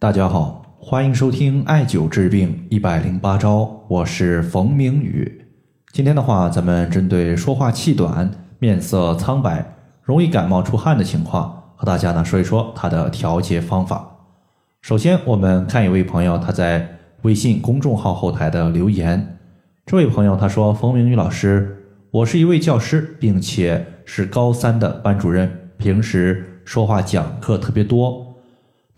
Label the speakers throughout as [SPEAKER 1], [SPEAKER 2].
[SPEAKER 1] 大家好，欢迎收听艾灸治病一百零八招，我是冯明宇。今天的话，咱们针对说话气短、面色苍白、容易感冒出汗的情况，和大家呢说一说它的调节方法。首先，我们看一位朋友他在微信公众号后台的留言。这位朋友他说：“冯明宇老师，我是一位教师，并且是高三的班主任，平时说话讲课特别多。”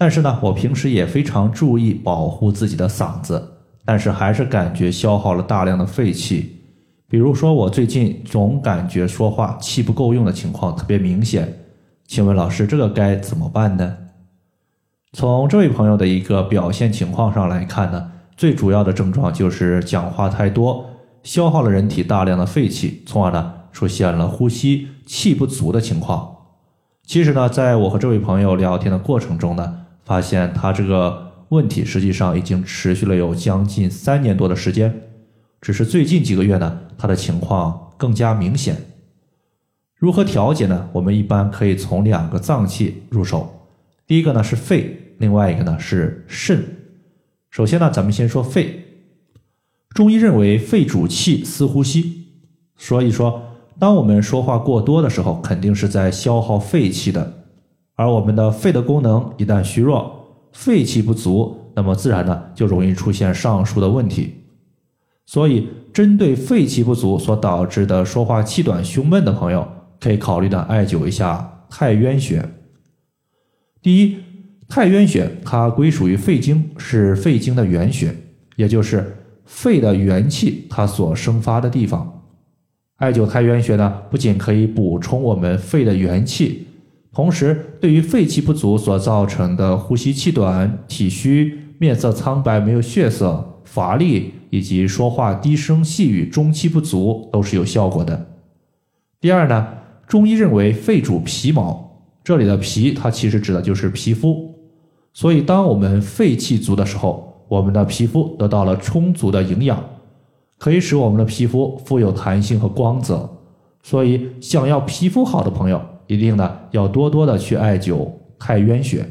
[SPEAKER 1] 但是呢，我平时也非常注意保护自己的嗓子，但是还是感觉消耗了大量的废气。比如说，我最近总感觉说话气不够用的情况特别明显。请问老师，这个该怎么办呢？从这位朋友的一个表现情况上来看呢，最主要的症状就是讲话太多，消耗了人体大量的废气，从而呢出现了呼吸气不足的情况。其实呢，在我和这位朋友聊天的过程中呢。发现他这个问题实际上已经持续了有将近三年多的时间，只是最近几个月呢，他的情况更加明显。如何调节呢？我们一般可以从两个脏器入手，第一个呢是肺，另外一个呢是肾。首先呢，咱们先说肺。中医认为肺主气，司呼吸，所以说，当我们说话过多的时候，肯定是在消耗肺气的。而我们的肺的功能一旦虚弱，肺气不足，那么自然呢就容易出现上述的问题。所以，针对肺气不足所导致的说话气短、胸闷的朋友，可以考虑的艾灸一下太渊穴。第一，太渊穴它归属于肺经，是肺经的原穴，也就是肺的元气它所生发的地方。艾灸太渊穴呢，不仅可以补充我们肺的元气。同时，对于肺气不足所造成的呼吸气短、体虚、面色苍白、没有血色、乏力，以及说话低声细语、中气不足，都是有效果的。第二呢，中医认为肺主皮毛，这里的皮它其实指的就是皮肤，所以当我们肺气足的时候，我们的皮肤得到了充足的营养，可以使我们的皮肤富有弹性和光泽。所以，想要皮肤好的朋友。一定呢要多多的去艾灸太渊穴。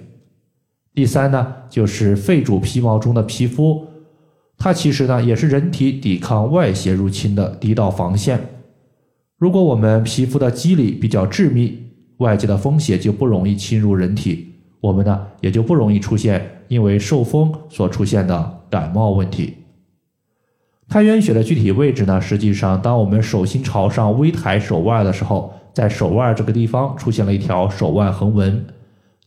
[SPEAKER 1] 第三呢，就是肺主皮毛中的皮肤，它其实呢也是人体抵抗外邪入侵的第一道防线。如果我们皮肤的肌理比较致密，外界的风邪就不容易侵入人体，我们呢也就不容易出现因为受风所出现的感冒问题。太渊穴的具体位置呢，实际上当我们手心朝上微抬手腕的时候。在手腕这个地方出现了一条手腕横纹，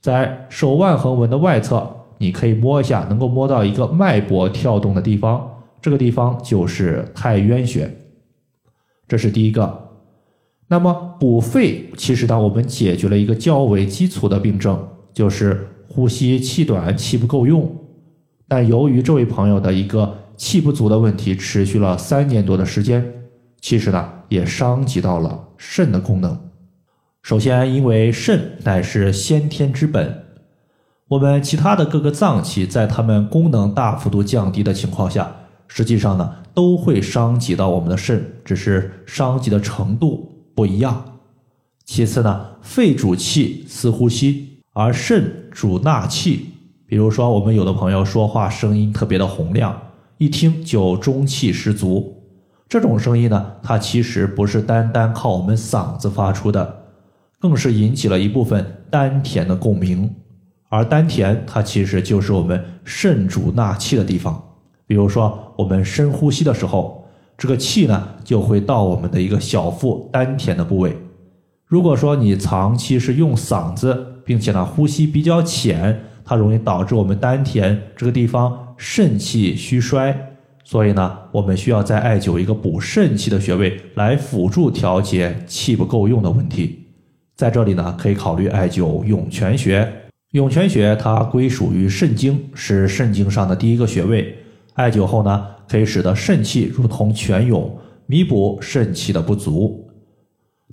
[SPEAKER 1] 在手腕横纹的外侧，你可以摸一下，能够摸到一个脉搏跳动的地方，这个地方就是太渊穴。这是第一个。那么补肺，其实当，我们解决了一个较为基础的病症，就是呼吸气短、气不够用。但由于这位朋友的一个气不足的问题持续了三年多的时间，其实呢，也伤及到了。肾的功能，首先，因为肾乃是先天之本，我们其他的各个脏器在它们功能大幅度降低的情况下，实际上呢都会伤及到我们的肾，只是伤及的程度不一样。其次呢，肺主气司呼吸，而肾主纳气。比如说，我们有的朋友说话声音特别的洪亮，一听就中气十足。这种声音呢，它其实不是单单靠我们嗓子发出的，更是引起了一部分丹田的共鸣。而丹田，它其实就是我们肾主纳气的地方。比如说，我们深呼吸的时候，这个气呢就会到我们的一个小腹丹田的部位。如果说你长期是用嗓子，并且呢呼吸比较浅，它容易导致我们丹田这个地方肾气虚衰。所以呢，我们需要再艾灸一个补肾气的穴位，来辅助调节气不够用的问题。在这里呢，可以考虑艾灸涌泉穴。涌泉穴它归属于肾经，是肾经上的第一个穴位。艾灸后呢，可以使得肾气如同泉涌，弥补肾气的不足。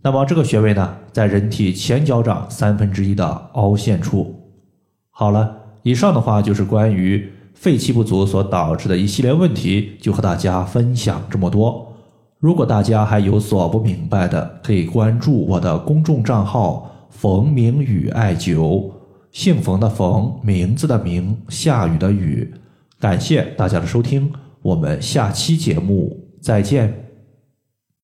[SPEAKER 1] 那么这个穴位呢，在人体前脚掌三分之一的凹陷处。好了，以上的话就是关于。肺气不足所导致的一系列问题，就和大家分享这么多。如果大家还有所不明白的，可以关注我的公众账号“冯明宇艾灸”，姓冯的冯，名字的名，下雨的雨。感谢大家的收听，我们下期节目再见。